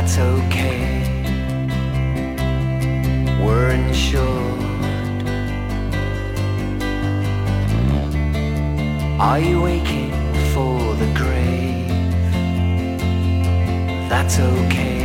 That's okay. We're insured. Are you aching for the grave? That's okay.